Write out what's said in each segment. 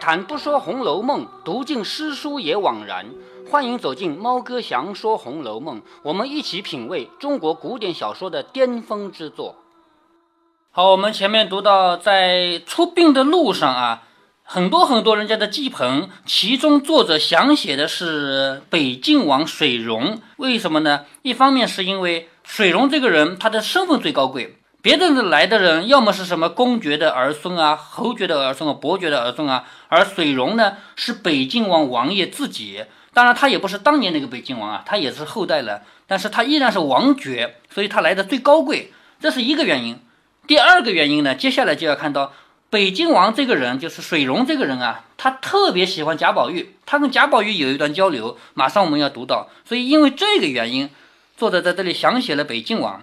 谈不说《红楼梦》，读尽诗书也枉然。欢迎走进猫哥祥说《红楼梦》，我们一起品味中国古典小说的巅峰之作。好，我们前面读到，在出殡的路上啊，很多很多人家的祭棚，其中作者想写的是北静王水溶。为什么呢？一方面是因为水溶这个人，他的身份最高贵。别的来的人，要么是什么公爵的儿孙啊、侯爵的儿孙啊、伯爵的儿孙啊，而水溶呢是北静王王爷自己。当然，他也不是当年那个北静王啊，他也是后代了，但是他依然是王爵，所以他来的最高贵，这是一个原因。第二个原因呢，接下来就要看到北静王这个人，就是水溶这个人啊，他特别喜欢贾宝玉，他跟贾宝玉有一段交流，马上我们要读到。所以因为这个原因，作者在这里详写了北静王。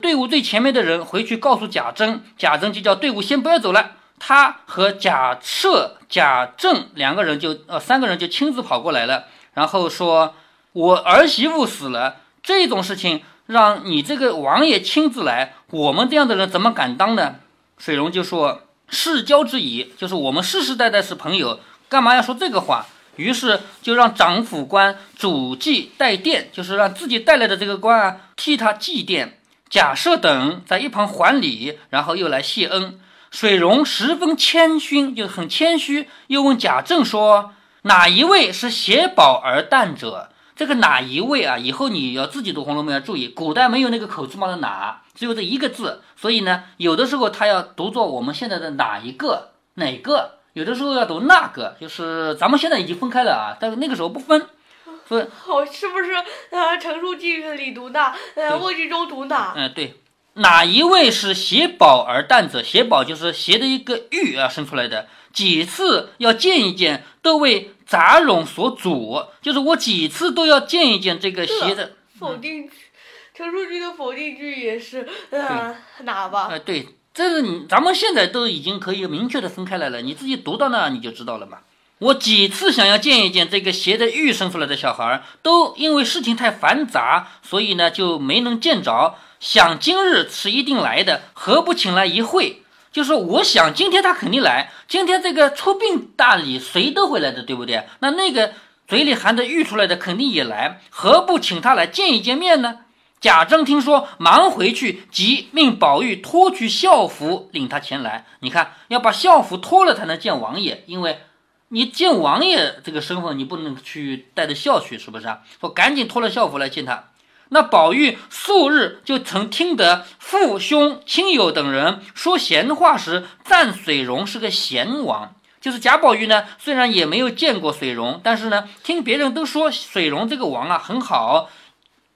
队伍最前面的人回去告诉贾珍，贾珍就叫队伍先不要走了。他和贾赦、贾政两个人就呃三个人就亲自跑过来了，然后说：“我儿媳妇死了，这种事情让你这个王爷亲自来，我们这样的人怎么敢当呢？”水溶就说：“世交之谊，就是我们世世代代是朋友，干嘛要说这个话？”于是就让长府官主祭代奠，就是让自己带来的这个官啊替他祭奠。贾赦等在一旁还礼，然后又来谢恩。水溶十分谦逊，就很谦虚，又问贾政说：“哪一位是携宝而诞者？”这个哪一位啊？以后你要自己读《红楼梦》要注意，古代没有那个口字旁的哪，只有这一个字，所以呢，有的时候他要读作我们现在的哪一个哪个，有的时候要读那个，就是咱们现在已经分开了啊，但是那个时候不分。是，好，是不是？呃，陈述句里读哪？呃，问句中读哪？嗯，对，哪一位是携宝而诞者？携宝就是携的一个玉啊生出来的。几次要见一见，都为杂冗所阻，就是我几次都要见一见这个携的。否定句，陈述句的否定句也是，呃，哪吧？呃，对，这是你，咱们现在都已经可以明确的分开来了，你自己读到那你就知道了嘛。我几次想要见一见这个携着玉生出来的小孩，都因为事情太繁杂，所以呢就没能见着。想今日是一定来的，何不请来一会？就是我想今天他肯定来，今天这个出殡大礼谁都会来的，对不对？那那个嘴里含着玉出来的肯定也来，何不请他来见一见面呢？贾政听说，忙回去，即命宝玉脱去校服，领他前来。你看，要把校服脱了才能见王爷，因为。你见王爷这个身份，你不能去带着孝去，是不是啊？说赶紧脱了校服来见他。那宝玉素日就曾听得父兄亲友等人说闲话时，赞水溶是个贤王。就是贾宝玉呢，虽然也没有见过水溶，但是呢，听别人都说水溶这个王啊很好，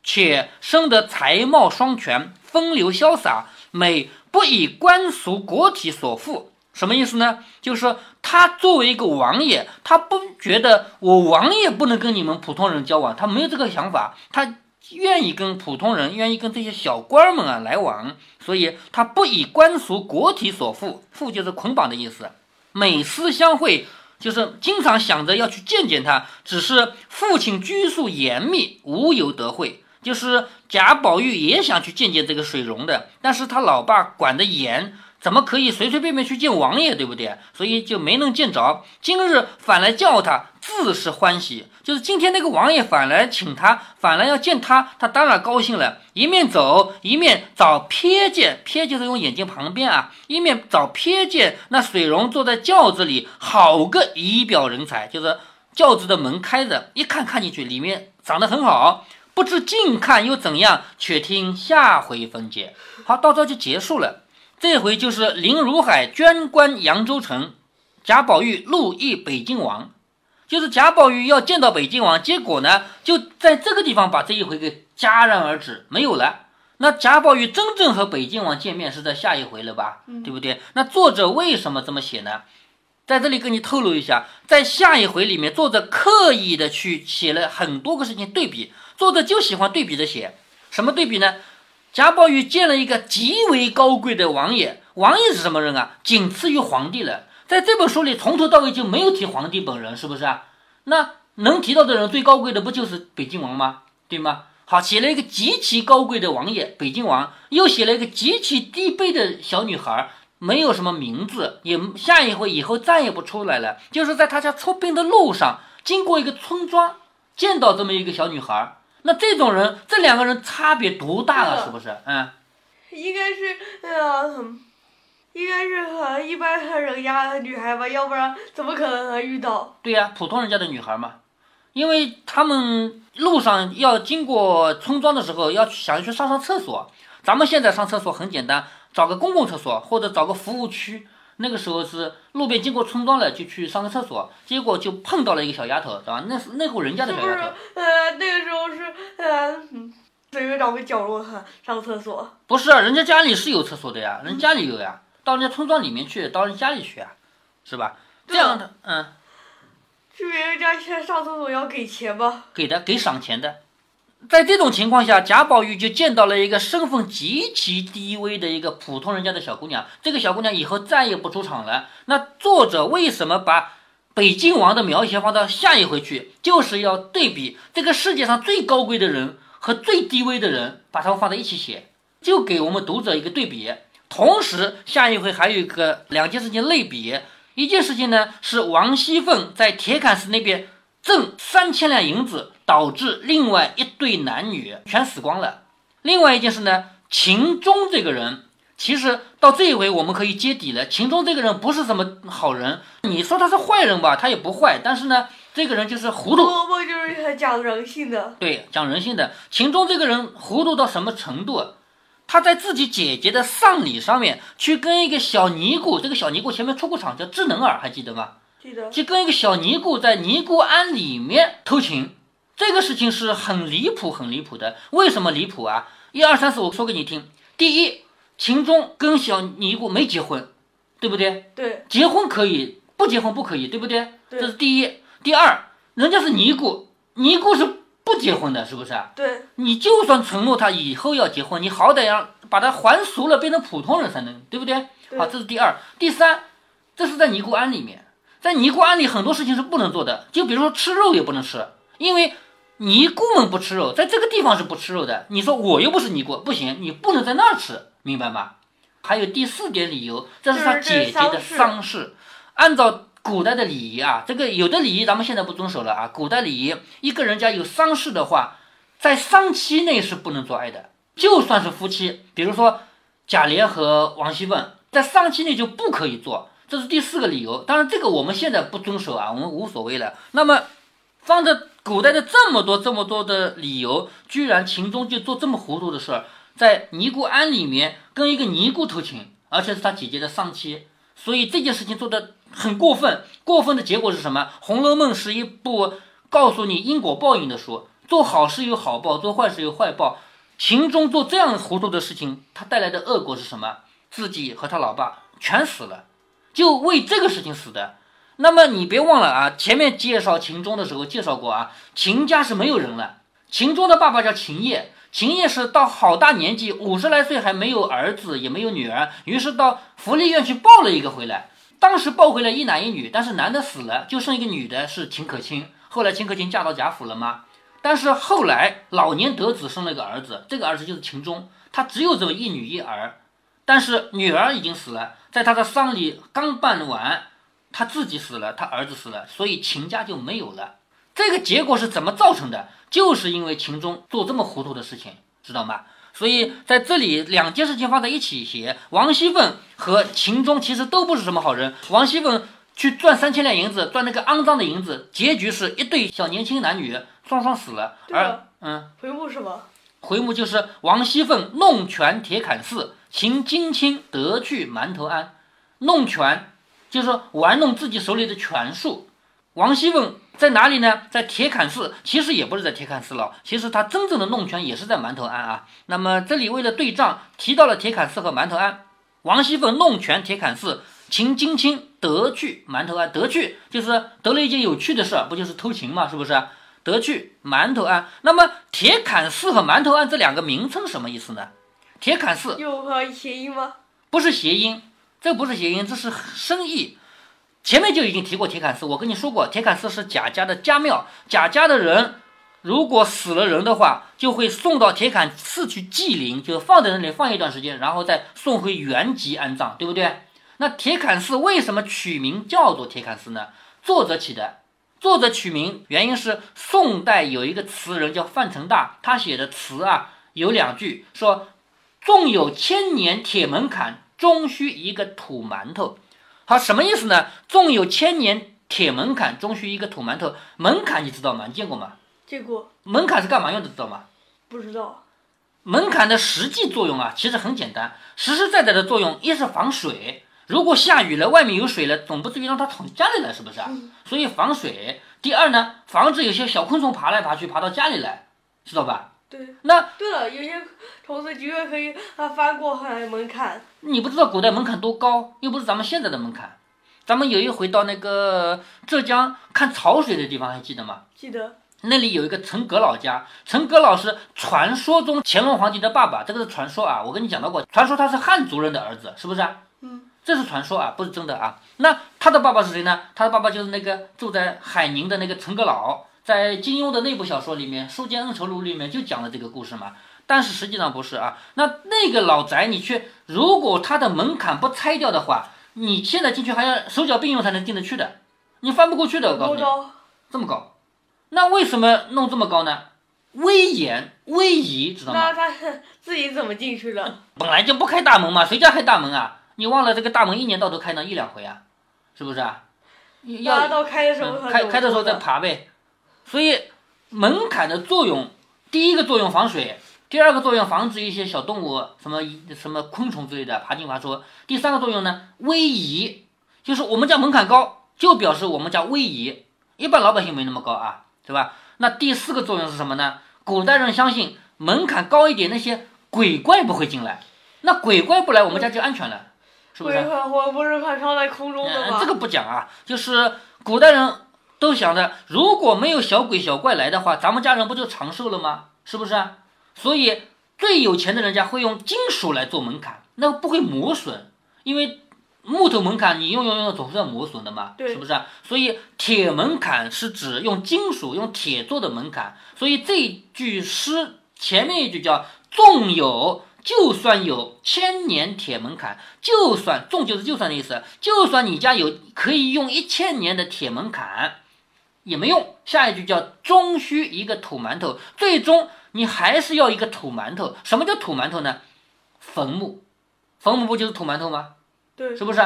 且生得才貌双全，风流潇洒，美不以官俗国体所负。什么意思呢？就是说，他作为一个王爷，他不觉得我王爷不能跟你们普通人交往，他没有这个想法，他愿意跟普通人，愿意跟这些小官们啊来往，所以他不以官俗国体所缚，缚就是捆绑的意思。每思相会，就是经常想着要去见见他，只是父亲拘束严密，无由得会。就是贾宝玉也想去见见这个水溶的，但是他老爸管得严。怎么可以随随便便去见王爷，对不对？所以就没能见着。今日反来叫他，自是欢喜。就是今天那个王爷反来请他，反来要见他，他当然高兴了。一面走，一面找瞥见，瞥就是用眼睛旁边啊，一面找瞥见那水溶坐在轿子里，好个仪表人才。就是轿子的门开着，一看看进去，里面长得很好。不知近看又怎样？且听下回分解。好，到这就结束了。这回就是林如海捐官扬州城，贾宝玉路诣北静王，就是贾宝玉要见到北静王，结果呢就在这个地方把这一回给戛然而止，没有了。那贾宝玉真正和北静王见面是在下一回了吧？对不对？那作者为什么这么写呢？在这里跟你透露一下，在下一回里面，作者刻意的去写了很多个事情对比，作者就喜欢对比着写，什么对比呢？贾宝玉见了一个极为高贵的王爷，王爷是什么人啊？仅次于皇帝了。在这本书里，从头到尾就没有提皇帝本人，是不是啊？那能提到的人最高贵的不就是北京王吗？对吗？好，写了一个极其高贵的王爷北京王，又写了一个极其低卑的小女孩，没有什么名字，也下一回以后再也不出来了。就是在他家出殡的路上，经过一个村庄，见到这么一个小女孩。那这种人，这两个人差别多大啊？是不是？嗯，应该是呃，应该是和一般人家的女孩吧，要不然怎么可能遇到？对呀，普通人家的女孩嘛，因为他们路上要经过村庄的时候，要想去上上厕所。咱们现在上厕所很简单。找个公共厕所或者找个服务区，那个时候是路边经过村庄了，就去上个厕所，结果就碰到了一个小丫头，对吧？那是那户人家的小丫头。呃，那个时候是呃，随便找个角落上厕所。不是，人家家里是有厕所的呀，人家里有呀，到人家村庄里面去，到人家里去啊，是吧？这样的，嗯。去别人家去上厕所要给钱吗？给的，给赏钱的。在这种情况下，贾宝玉就见到了一个身份极其低微的一个普通人家的小姑娘。这个小姑娘以后再也不出场了。那作者为什么把北静王的描写放到下一回去，就是要对比这个世界上最高贵的人和最低微的人，把他们放在一起写，就给我们读者一个对比。同时，下一回还有一个两件事情类比，一件事情呢是王熙凤在铁槛寺那边。挣三千两银子，导致另外一对男女全死光了。另外一件事呢，秦钟这个人，其实到这一回我们可以揭底了。秦钟这个人不是什么好人，你说他是坏人吧，他也不坏，但是呢，这个人就是糊涂。就是讲人性的。对，讲人性的。秦钟这个人糊涂到什么程度？他在自己姐姐的丧礼上面去跟一个小尼姑，这个小尼姑前面出过场，叫智能儿，还记得吗？记得去跟一个小尼姑在尼姑庵里面偷情，这个事情是很离谱、很离谱的。为什么离谱啊？一二三四，我说给你听。第一，秦钟跟小尼姑没结婚，对不对？对。结婚可以，不结婚不可以，对不对？这是第一。第二，人家是尼姑，尼姑是不结婚的，是不是对。你就算承诺他以后要结婚，你好歹要把他还俗了，变成普通人才能，对不对？好，这是第二。第三，这是在尼姑庵里面。在尼姑庵里很多事情是不能做的，就比如说吃肉也不能吃，因为尼姑们不吃肉，在这个地方是不吃肉的。你说我又不是尼姑，不行，你不能在那儿吃，明白吗？还有第四点理由，这是他姐姐的丧事。按照古代的礼仪啊，这个有的礼仪咱们现在不遵守了啊。古代礼仪，一个人家有丧事的话，在丧期内是不能做爱的，就算是夫妻，比如说贾琏和王熙凤，在丧期内就不可以做。这是第四个理由，当然这个我们现在不遵守啊，我们无所谓了。那么，放着古代的这么多这么多的理由，居然秦钟就做这么糊涂的事儿，在尼姑庵里面跟一个尼姑偷情，而且是他姐姐的丧妻，所以这件事情做的很过分。过分的结果是什么？《红楼梦》是一部告诉你因果报应的书，做好事有好报，做坏事有坏报。秦钟做这样糊涂的事情，他带来的恶果是什么？自己和他老爸全死了。就为这个事情死的，那么你别忘了啊，前面介绍秦钟的时候介绍过啊，秦家是没有人了。秦钟的爸爸叫秦业，秦业是到好大年纪，五十来岁还没有儿子也没有女儿，于是到福利院去抱了一个回来。当时抱回来一男一女，但是男的死了，就剩一个女的，是秦可卿。后来秦可卿嫁到贾府了吗？但是后来老年得子，生了个儿子，这个儿子就是秦钟，他只有这么一女一儿。但是女儿已经死了，在他的丧礼刚办完，他自己死了，他儿子死了，所以秦家就没有了。这个结果是怎么造成的？就是因为秦钟做这么糊涂的事情，知道吗？所以在这里两件事情放在一起写，王熙凤和秦钟其实都不是什么好人。王熙凤去赚三千两银子，赚那个肮脏的银子，结局是一对小年轻男女双双死了。而嗯，回目是吗？回目就是王熙凤弄权铁槛寺。秦金卿得去馒头庵，弄权就是说玩弄自己手里的权术。王熙凤在哪里呢？在铁槛寺，其实也不是在铁槛寺了，其实他真正的弄权也是在馒头庵啊。那么这里为了对仗，提到了铁槛寺和馒头庵。王熙凤弄权铁槛寺，秦金卿得去馒头庵，得去就是得了一件有趣的事，不就是偷情嘛？是不是？得去馒头庵。那么铁槛寺和馒头庵这两个名称什么意思呢？铁槛寺有和谐音吗？不是谐音，这不是谐音，这是深意。前面就已经提过铁槛寺，我跟你说过，铁槛寺是贾家的家庙。贾家的人如果死了人的话，就会送到铁槛寺去祭灵，就放在那里放一段时间，然后再送回原籍安葬，对不对？那铁槛寺为什么取名叫做铁槛寺呢？作者起的。作者取名原因是宋代有一个词人叫范成大，他写的词啊有两句说：“纵有千年铁门槛，终须一个土馒头。”好，什么意思呢？纵有千年铁门槛，终须一个土馒头。门槛你知道吗？你见过吗？见过，门槛是干嘛用的？知道吗？不知道。门槛的实际作用啊，其实很简单，实实在在的作用，一是防水。如果下雨了，外面有水了，总不至于让它闯家里来，是不是啊？所以防水。第二呢，防止有些小昆虫爬来爬去，爬到家里来，知道吧？对。那对了，有些虫子居然可以啊翻过海门槛。你不知道古代门槛多高，又不是咱们现在的门槛。咱们有一回到那个浙江看潮水的地方，还记得吗？记得。那里有一个陈阁老家，陈阁老是传说中乾隆皇帝的爸爸，这个是传说啊。我跟你讲到过，传说他是汉族人的儿子，是不是？嗯。这是传说啊，不是真的啊。那他的爸爸是谁呢？他的爸爸就是那个住在海宁的那个陈阁老，在金庸的那部小说里面《书剑恩仇录》里面就讲了这个故事嘛。但是实际上不是啊。那那个老宅你去，如果它的门槛不拆掉的话，你现在进去还要手脚并用才能进得去的，你翻不过去的。我告诉你，这么高，那为什么弄这么高呢？威严威仪，知道吗？那他 自己怎么进去的？本来就不开大门嘛，谁家开大门啊？你忘了这个大门一年到头开那一两回啊，是不是啊？要到开的时候开开的时候再爬呗。所以门槛的作用，第一个作用防水，第二个作用防止一些小动物什么什么昆虫之类的爬进爬出。第三个作用呢，威仪，就是我们家门槛高，就表示我们家威仪。一般老百姓没那么高啊，对吧？那第四个作用是什么呢？古代人相信门槛高一点，那些鬼怪不会进来。那鬼怪不来，我们家就安全了。是不是？我不是飘在空中的吗？这个不讲啊，就是古代人都想着，如果没有小鬼小怪来的话，咱们家人不就长寿了吗？是不是啊？所以最有钱的人家会用金属来做门槛，那不会磨损，因为木头门槛你用用用总是要磨损的嘛，是不是啊？所以铁门槛是指用金属用铁做的门槛，所以这句诗前面一句叫纵有。就算有千年铁门槛，就算重就是就算的意思，就算你家有可以用一千年的铁门槛，也没用。下一句叫终须一个土馒头，最终你还是要一个土馒头。什么叫土馒头呢？坟墓，坟墓不就是土馒头吗？对，是不是？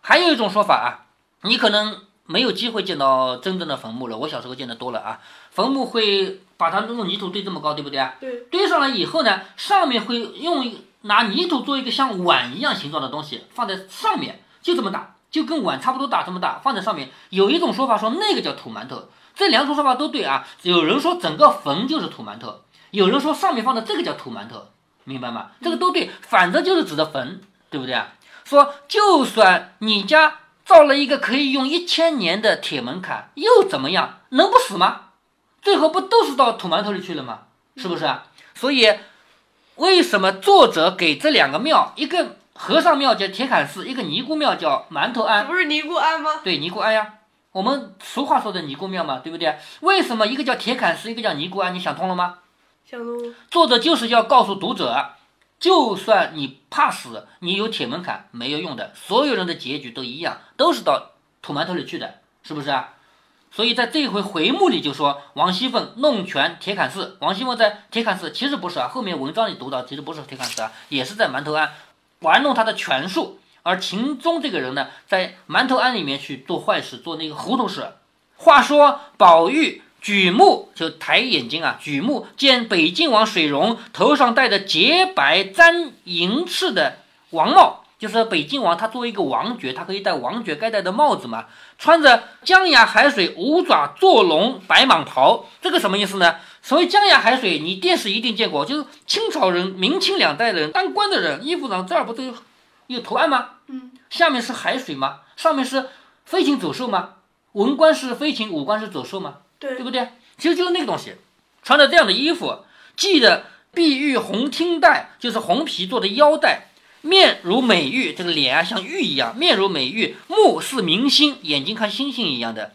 还有一种说法啊，你可能。没有机会见到真正的坟墓了。我小时候见的多了啊，坟墓会把它用泥土堆这么高，对不对啊？对。堆上来以后呢，上面会用拿泥土做一个像碗一样形状的东西放在上面，就这么大，就跟碗差不多大，这么大放在上面。有一种说法说那个叫土馒头，这两种说法都对啊。有人说整个坟就是土馒头，有人说上面放的这个叫土馒头，明白吗？这个都对，反正就是指的坟，对不对啊？说就算你家。造了一个可以用一千年的铁门槛，又怎么样？能不死吗？最后不都是到土馒头里去了吗？是不是啊？所以，为什么作者给这两个庙，一个和尚庙叫铁槛寺，一个尼姑庙叫馒头庵？不是尼姑庵吗？对，尼姑庵呀。我们俗话说的尼姑庙嘛，对不对？为什么一个叫铁槛寺，一个叫尼姑庵？你想通了吗？想通。作者就是要告诉读者。就算你怕死，你有铁门槛没有用的，所有人的结局都一样，都是到土馒头里去的，是不是啊？所以在这一回回目里就说王熙凤弄权铁槛寺，王熙凤在铁槛寺其实不是啊，后面文章里读到其实不是铁槛寺啊，也是在馒头庵玩弄他的权术，而秦钟这个人呢，在馒头庵里面去做坏事，做那个糊涂事。话说宝玉。举目就抬眼睛啊！举目见北静王水溶头上戴着洁白簪银翅的王帽，就是北静王他作为一个王爵，他可以戴王爵该戴的帽子嘛。穿着江崖海水五爪坐龙白蟒袍，这个什么意思呢？所谓江崖海水，你电视一定见过，就是清朝人、明清两代人当官的人衣服上这儿不都有有图案吗？嗯，下面是海水吗？上面是飞禽走兽吗？文官是飞禽，武官是走兽吗？对，对不对？其实就是那个东西，穿着这样的衣服，系的碧玉红听带，就是红皮做的腰带，面如美玉，这个脸啊像玉一样，面如美玉，目似明星，眼睛看星星一样的，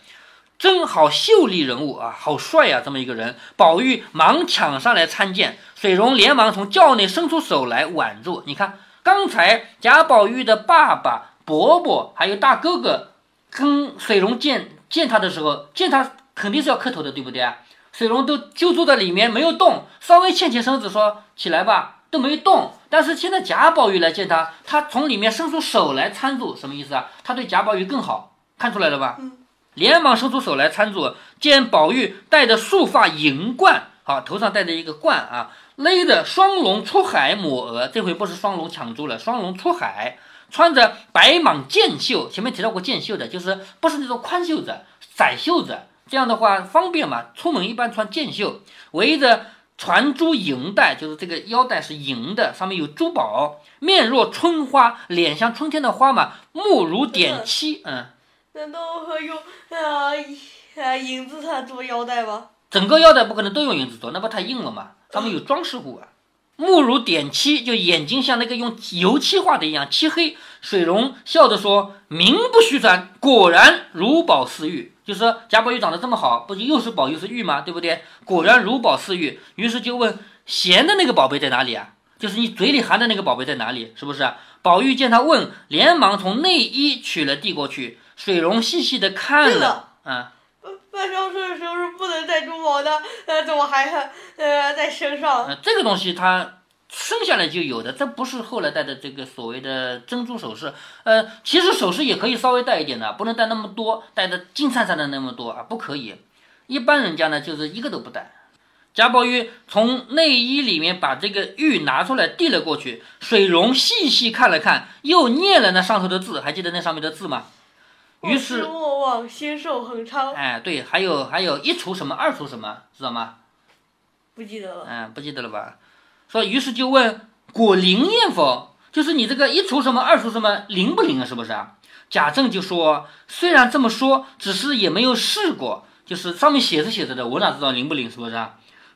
真好秀丽人物啊，好帅呀，这么一个人。宝玉忙抢上来参见，水溶连忙从轿内伸出手来挽住。你看，刚才贾宝玉的爸爸伯伯还有大哥哥跟水龙见见他的时候，见他肯定是要磕头的，对不对啊？水龙都就坐在里面没有动，稍微欠起身子说起来吧，都没动。但是现在贾宝玉来见他，他从里面伸出手来搀住，什么意思啊？他对贾宝玉更好，看出来了吧？嗯。连忙伸出手来搀住，见宝玉戴着束发银冠，好，头上戴着一个冠啊，勒着双龙出海抹额，这回不是双龙抢珠了，双龙出海，穿着白蟒箭袖，前面提到过箭袖的，就是不是那种宽袖子，窄袖子，这样的话方便嘛，出门一般穿箭袖，围着传珠银带，就是这个腰带是银的，上面有珠宝，面若春花，脸像春天的花嘛，目如点漆，嗯。难道用啊啊银子它做腰带吗？整个腰带不可能都用银子做，那不太硬了吗？上面有装饰物啊。目如点漆，就眼睛像那个用油漆画的一样漆黑。水溶笑着说：“名不虚传，果然如宝似玉。”就说贾宝玉长得这么好，不就又是宝又是玉吗？对不对？果然如宝似玉。于是就问：“咸的那个宝贝在哪里啊？就是你嘴里含的那个宝贝在哪里？是不是？”宝玉见他问，连忙从内衣取了递过去。水溶细细的看了，啊，办丧事的时候是不能戴珠宝的，呃，怎么还呃在身上？呃，这个东西它生下来就有的，这不是后来戴的这个所谓的珍珠首饰，呃，其实首饰也可以稍微戴一点的，不能戴那么多，戴的金灿灿的那么多啊，不可以。一般人家呢就是一个都不戴。贾宝玉从内衣里面把这个玉拿出来递了过去，水溶细细看了看，又念了那上头的字，还记得那上面的字吗？于是莫忘先寿恒昌。哎，对，还有还有一除什么，二除什么，知道吗？不记得了。嗯，不记得了吧？说于是就问果灵验否？就是你这个一除什么，二除什么，灵不灵啊？是不是啊？贾政就说，虽然这么说，只是也没有试过，就是上面写着写着的，我哪知道灵不灵？是不是啊？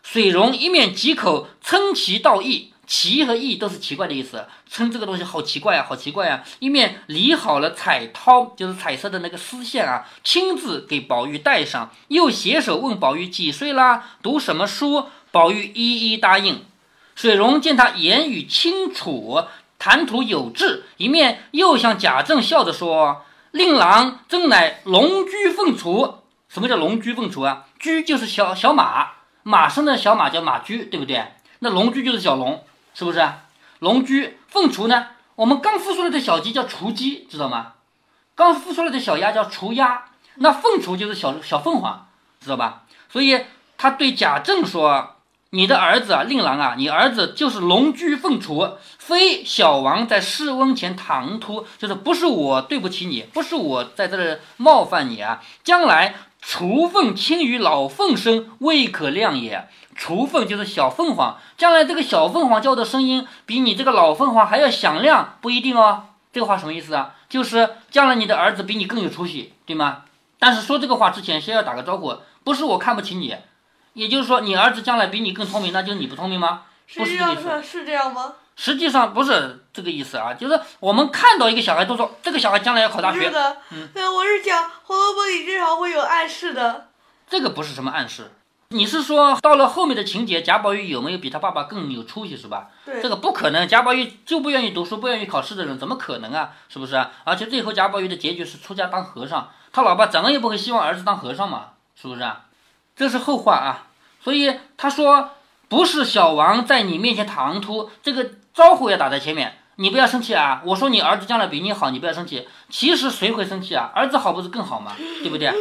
水溶一面几口称其道义。奇和异都是奇怪的意思，称这个东西好奇怪啊，好奇怪啊！一面理好了彩绦，就是彩色的那个丝线啊，亲自给宝玉戴上，又携手问宝玉几岁啦，读什么书？宝玉一一答应。水溶见他言语清楚，谈吐有致，一面又向贾政笑着说：“令郎真乃龙驹凤雏。什么叫龙驹凤雏啊？驹就是小小马，马生的小马叫马驹，对不对？那龙驹就是小龙。”是不是龙驹凤雏呢？我们刚孵出来的小鸡叫雏鸡，知道吗？刚孵出来的小鸭叫雏鸭，那凤雏就是小小凤凰，知道吧？所以他对贾政说：“你的儿子啊，令郎啊，你儿子就是龙驹凤雏，非小王在试温前唐突，就是不是我对不起你，不是我在这冒犯你啊，将来雏凤轻于老凤声，未可量也。”雏凤就是小凤凰，将来这个小凤凰叫的声音比你这个老凤凰还要响亮，不一定哦。这个话什么意思啊？就是将来你的儿子比你更有出息，对吗？但是说这个话之前，先要打个招呼，不是我看不起你，也就是说你儿子将来比你更聪明，那就是你不聪明吗？实际上是是这样吗？实际上不是这个意思啊，就是我们看到一个小孩都说这个小孩将来要考大学。是的，嗯，我是讲《红楼梦》里经常会有暗示的。这个不是什么暗示。你是说到了后面的情节，贾宝玉有没有比他爸爸更有出息，是吧？对，这个不可能。贾宝玉就不愿意读书、不愿意考试的人，怎么可能啊？是不是？而且最后贾宝玉的结局是出家当和尚，他老爸怎么也不会希望儿子当和尚嘛？是不是啊？这是后话啊。所以他说不是小王在你面前唐突，这个招呼要打在前面，你不要生气啊。我说你儿子将来比你好，你不要生气。其实谁会生气啊？儿子好不是更好吗？对不对？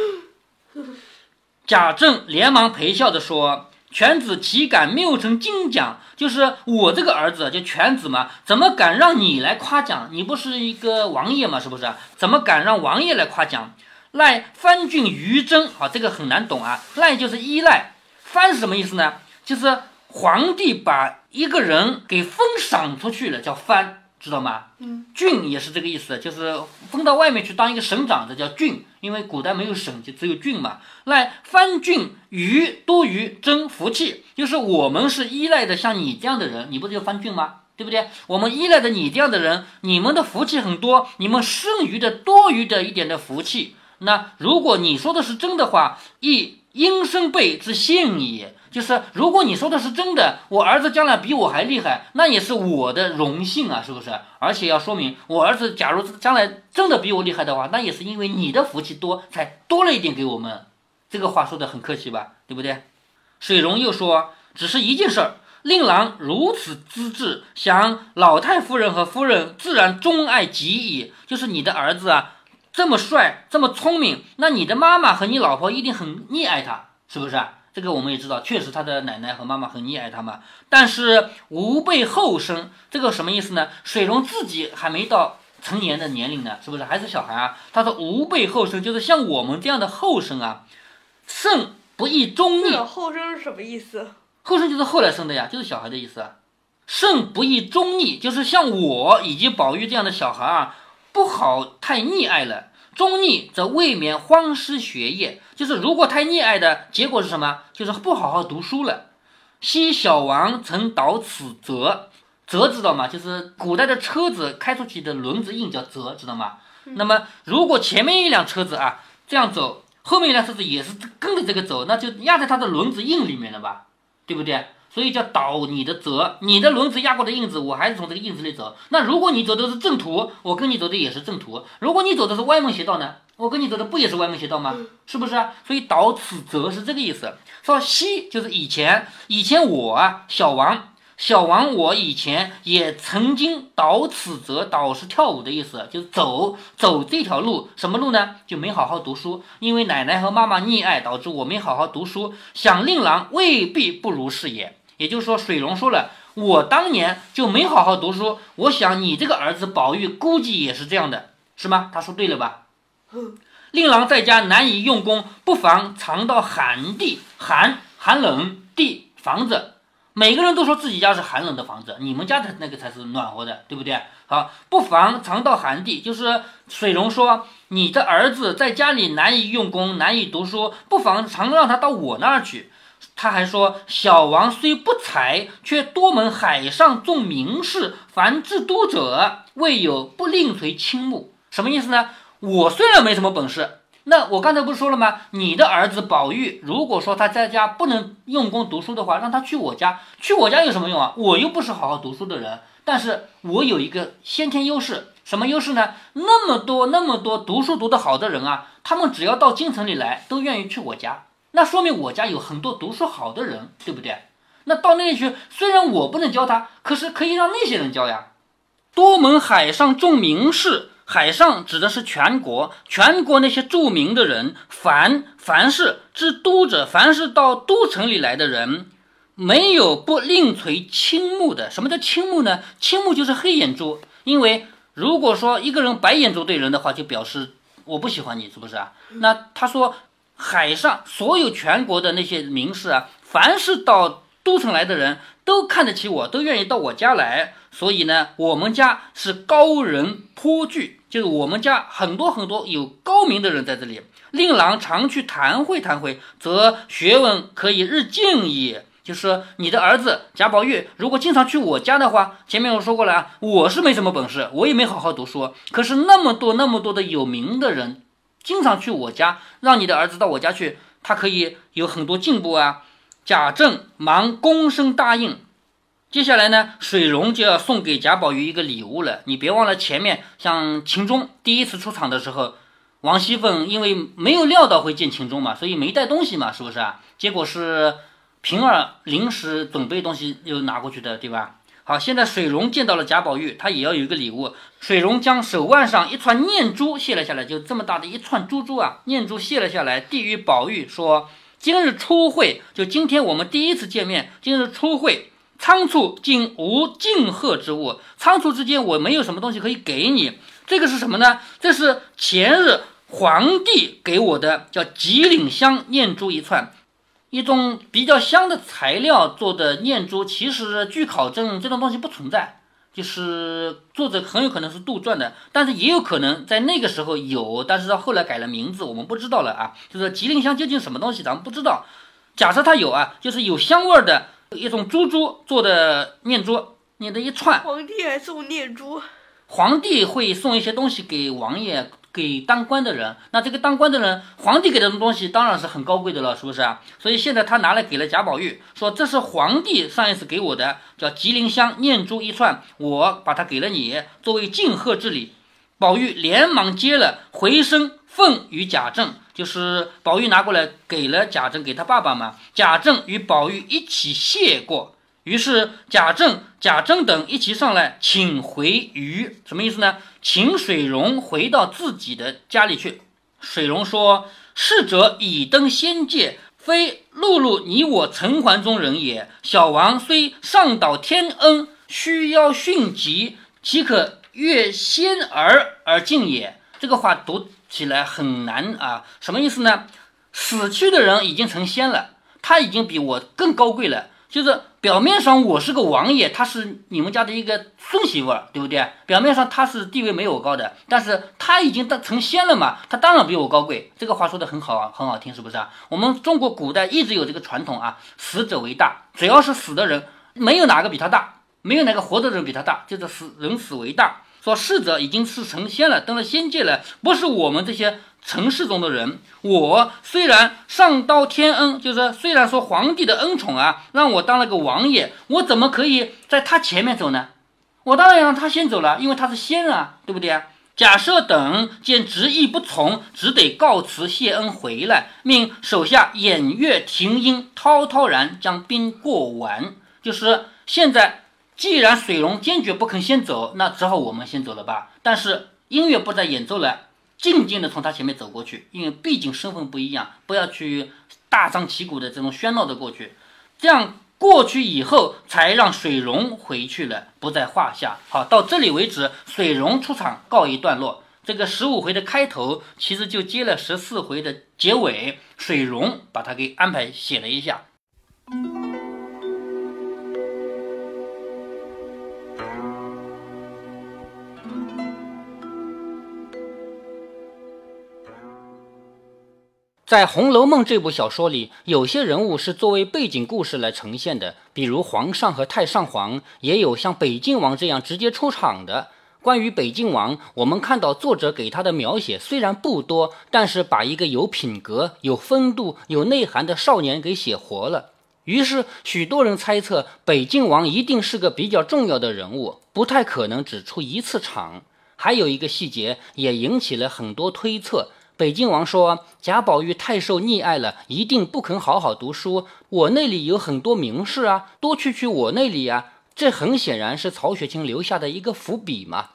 贾政连忙陪笑着说：“犬子岂敢谬称金奖？就是我这个儿子，就犬子嘛，怎么敢让你来夸奖？你不是一个王爷嘛，是不是？怎么敢让王爷来夸奖？赖藩郡于真，好，这个很难懂啊。赖就是依赖，藩是什么意思呢？就是皇帝把一个人给封赏出去了，叫藩。”知道吗？嗯，郡也是这个意思，就是封到外面去当一个省长，的叫郡。因为古代没有省，就只有郡嘛。那藩郡余多于争福气，就是我们是依赖的像你这样的人，你不是叫藩郡吗？对不对？我们依赖的你这样的人，你们的福气很多，你们剩余的多余的一点的福气，那如果你说的是真的话，亦应生辈之幸也。就是如果你说的是真的，我儿子将来比我还厉害，那也是我的荣幸啊，是不是？而且要说明，我儿子假如将来真的比我厉害的话，那也是因为你的福气多，才多了一点给我们。这个话说的很客气吧，对不对？水溶又说，只是一件事儿，令郎如此资质，想老太夫人和夫人自然钟爱极矣。就是你的儿子啊，这么帅，这么聪明，那你的妈妈和你老婆一定很溺爱他，是不是？这个我们也知道，确实他的奶奶和妈妈很溺爱他嘛。但是吾辈后生，这个什么意思呢？水溶自己还没到成年的年龄呢，是不是还是小孩啊？他说吾辈后生，就是像我们这样的后生啊，甚不易中逆。后生是什么意思？后生就是后来生的呀，就是小孩的意思啊。甚不易中逆，就是像我以及宝玉这样的小孩啊，不好太溺爱了。中逆则未免荒失学业，就是如果太溺爱的结果是什么？就是不好好读书了。昔小王曾导此辙，辙知道吗？就是古代的车子开出去的轮子印叫辙，知道吗？那么如果前面一辆车子啊这样走，后面一辆车子也是跟着这个走，那就压在它的轮子印里面了吧？对不对？所以叫导你的辙，你的轮子压过的印子，我还是从这个印子里走。那如果你走的是正途，我跟你走的也是正途；如果你走的是歪门邪道呢，我跟你走的不也是歪门邪道吗？是不是啊？所以导此辙是这个意思。说西就是以前，以前我啊，小王。小王，我以前也曾经导此则，导是跳舞的意思，就是走走这条路，什么路呢？就没好好读书，因为奶奶和妈妈溺爱，导致我没好好读书。想令郎未必不如是也，也就是说，水龙说了，我当年就没好好读书。我想你这个儿子宝玉估计也是这样的，是吗？他说对了吧？令郎在家难以用功，不妨藏到寒地，寒寒冷地房子。每个人都说自己家是寒冷的房子，你们家的那个才是暖和的，对不对？好，不妨藏到寒地。就是水龙说，你的儿子在家里难以用功，难以读书，不妨常让他到我那儿去。他还说，小王虽不才，却多门海上众名士，凡至都者，未有不另垂青目。什么意思呢？我虽然没什么本事。那我刚才不是说了吗？你的儿子宝玉，如果说他在家不能用功读书的话，让他去我家，去我家有什么用啊？我又不是好好读书的人，但是我有一个先天优势，什么优势呢？那么多那么多读书读得好的人啊，他们只要到京城里来，都愿意去我家，那说明我家有很多读书好的人，对不对？那到那里去，虽然我不能教他，可是可以让那些人教呀。多门海上众名士。海上指的是全国，全国那些著名的人，凡凡是知都者，凡是到都城里来的人，没有不另垂青目的。什么叫青目呢？青目就是黑眼珠。因为如果说一个人白眼珠对人的话，就表示我不喜欢你，是不是啊？那他说海上所有全国的那些名士啊，凡是到都城来的人都看得起我，都愿意到我家来。所以呢，我们家是高人颇聚，就是我们家很多很多有高明的人在这里。令郎常去谈会谈会，则学问可以日进矣。就是你的儿子贾宝玉，如果经常去我家的话，前面我说过了啊，我是没什么本事，我也没好好读书。可是那么多那么多的有名的人，经常去我家，让你的儿子到我家去，他可以有很多进步啊。贾政忙躬身答应。接下来呢，水溶就要送给贾宝玉一个礼物了。你别忘了，前面像秦钟第一次出场的时候，王熙凤因为没有料到会见秦钟嘛，所以没带东西嘛，是不是啊？结果是平儿临时准备东西又拿过去的，对吧？好，现在水溶见到了贾宝玉，他也要有一个礼物。水溶将手腕上一串念珠卸了下来，就这么大的一串珠珠啊，念珠卸了下来，递与宝玉说：“今日初会，就今天我们第一次见面，今日初会。”仓促竟无敬贺之物，仓促之间我没有什么东西可以给你。这个是什么呢？这是前日皇帝给我的，叫吉岭香念珠一串，一种比较香的材料做的念珠。其实据考证，这种东西不存在，就是作者很有可能是杜撰的，但是也有可能在那个时候有，但是到后来改了名字，我们不知道了啊。就是吉林香究竟什么东西，咱们不知道。假设它有啊，就是有香味的。一种珠珠做的念珠，念的一串。皇帝还送念珠，皇帝会送一些东西给王爷，给当官的人。那这个当官的人，皇帝给的东西当然是很高贵的了，是不是啊？所以现在他拿来给了贾宝玉，说这是皇帝上一次给我的，叫吉林香念珠一串，我把它给了你，作为敬贺之礼。宝玉连忙接了，回身奉与贾政，就是宝玉拿过来给了贾政，给他爸爸嘛。贾政与宝玉一起谢过。于是贾政、贾政等一起上来请回余，什么意思呢？请水溶回到自己的家里去。水溶说：“逝者已登仙界，非碌碌你我尘寰中人也。小王虽上岛天恩，须邀迅疾，岂可越仙而而进也？”这个话读起来很难啊，什么意思呢？死去的人已经成仙了，他已经比我更高贵了。就是表面上我是个王爷，他是你们家的一个孙媳妇儿，对不对？表面上他是地位没我高的，但是他已经当成仙了嘛，他当然比我高贵。这个话说的很好啊，很好听，是不是啊？我们中国古代一直有这个传统啊，死者为大，只要是死的人，没有哪个比他大，没有哪个活着的人比他大，就是死人死为大。说逝者已经是成仙了，登了仙界了，不是我们这些。城市中的人，我虽然上刀天恩，就是虽然说皇帝的恩宠啊，让我当了个王爷，我怎么可以在他前面走呢？我当然让他先走了，因为他是仙啊，对不对啊？假设等见执意不从，只得告辞谢恩回来，命手下偃月停音，滔滔然将兵过完。就是现在，既然水龙坚决不肯先走，那只好我们先走了吧。但是音乐不再演奏了。静静的从他前面走过去，因为毕竟身份不一样，不要去大张旗鼓的这种喧闹的过去。这样过去以后，才让水溶回去了，不在话下。好，到这里为止，水溶出场告一段落。这个十五回的开头，其实就接了十四回的结尾，水溶把它给安排写了一下。在《红楼梦》这部小说里，有些人物是作为背景故事来呈现的，比如皇上和太上皇，也有像北静王这样直接出场的。关于北静王，我们看到作者给他的描写虽然不多，但是把一个有品格、有风度、有内涵的少年给写活了。于是，许多人猜测北静王一定是个比较重要的人物，不太可能只出一次场。还有一个细节也引起了很多推测。北静王说：“贾宝玉太受溺爱了，一定不肯好好读书。我那里有很多名士啊，多去去我那里呀。”这很显然是曹雪芹留下的一个伏笔嘛。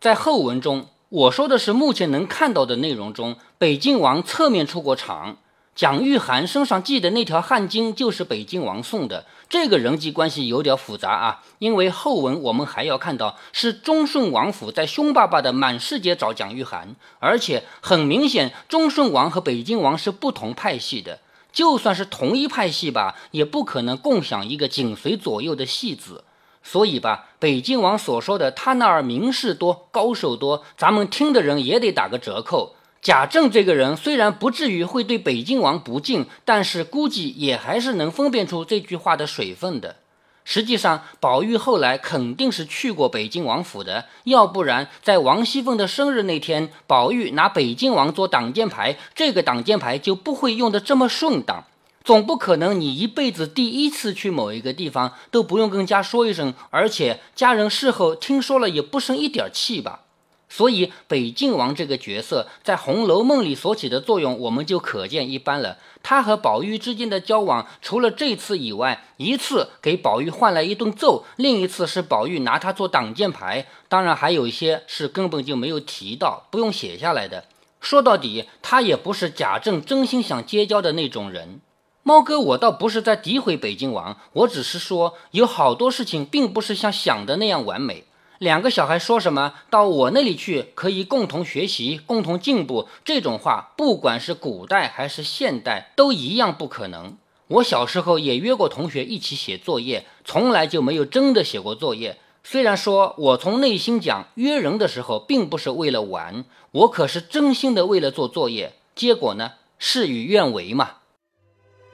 在后文中，我说的是目前能看到的内容中，北静王侧面出过场。蒋玉菡身上系的那条汗巾就是北静王送的，这个人际关系有点复杂啊。因为后文我们还要看到是忠顺王府在凶巴巴的满世界找蒋玉菡，而且很明显，忠顺王和北静王是不同派系的。就算是同一派系吧，也不可能共享一个紧随左右的戏子。所以吧，北静王所说的他那儿名士多、高手多，咱们听的人也得打个折扣。贾政这个人虽然不至于会对北静王不敬，但是估计也还是能分辨出这句话的水分的。实际上，宝玉后来肯定是去过北静王府的，要不然在王熙凤的生日那天，宝玉拿北静王做挡箭牌，这个挡箭牌就不会用得这么顺当。总不可能你一辈子第一次去某一个地方都不用跟家说一声，而且家人事后听说了也不生一点气吧？所以，北静王这个角色在《红楼梦》里所起的作用，我们就可见一斑了。他和宝玉之间的交往，除了这次以外，一次给宝玉换来一顿揍，另一次是宝玉拿他做挡箭牌，当然还有一些是根本就没有提到，不用写下来的。说到底，他也不是贾政真心想结交的那种人。猫哥，我倒不是在诋毁北静王，我只是说，有好多事情并不是像想的那样完美。两个小孩说什么到我那里去可以共同学习、共同进步，这种话不管是古代还是现代都一样不可能。我小时候也约过同学一起写作业，从来就没有真的写过作业。虽然说我从内心讲，约人的时候并不是为了玩，我可是真心的为了做作业。结果呢，事与愿违嘛。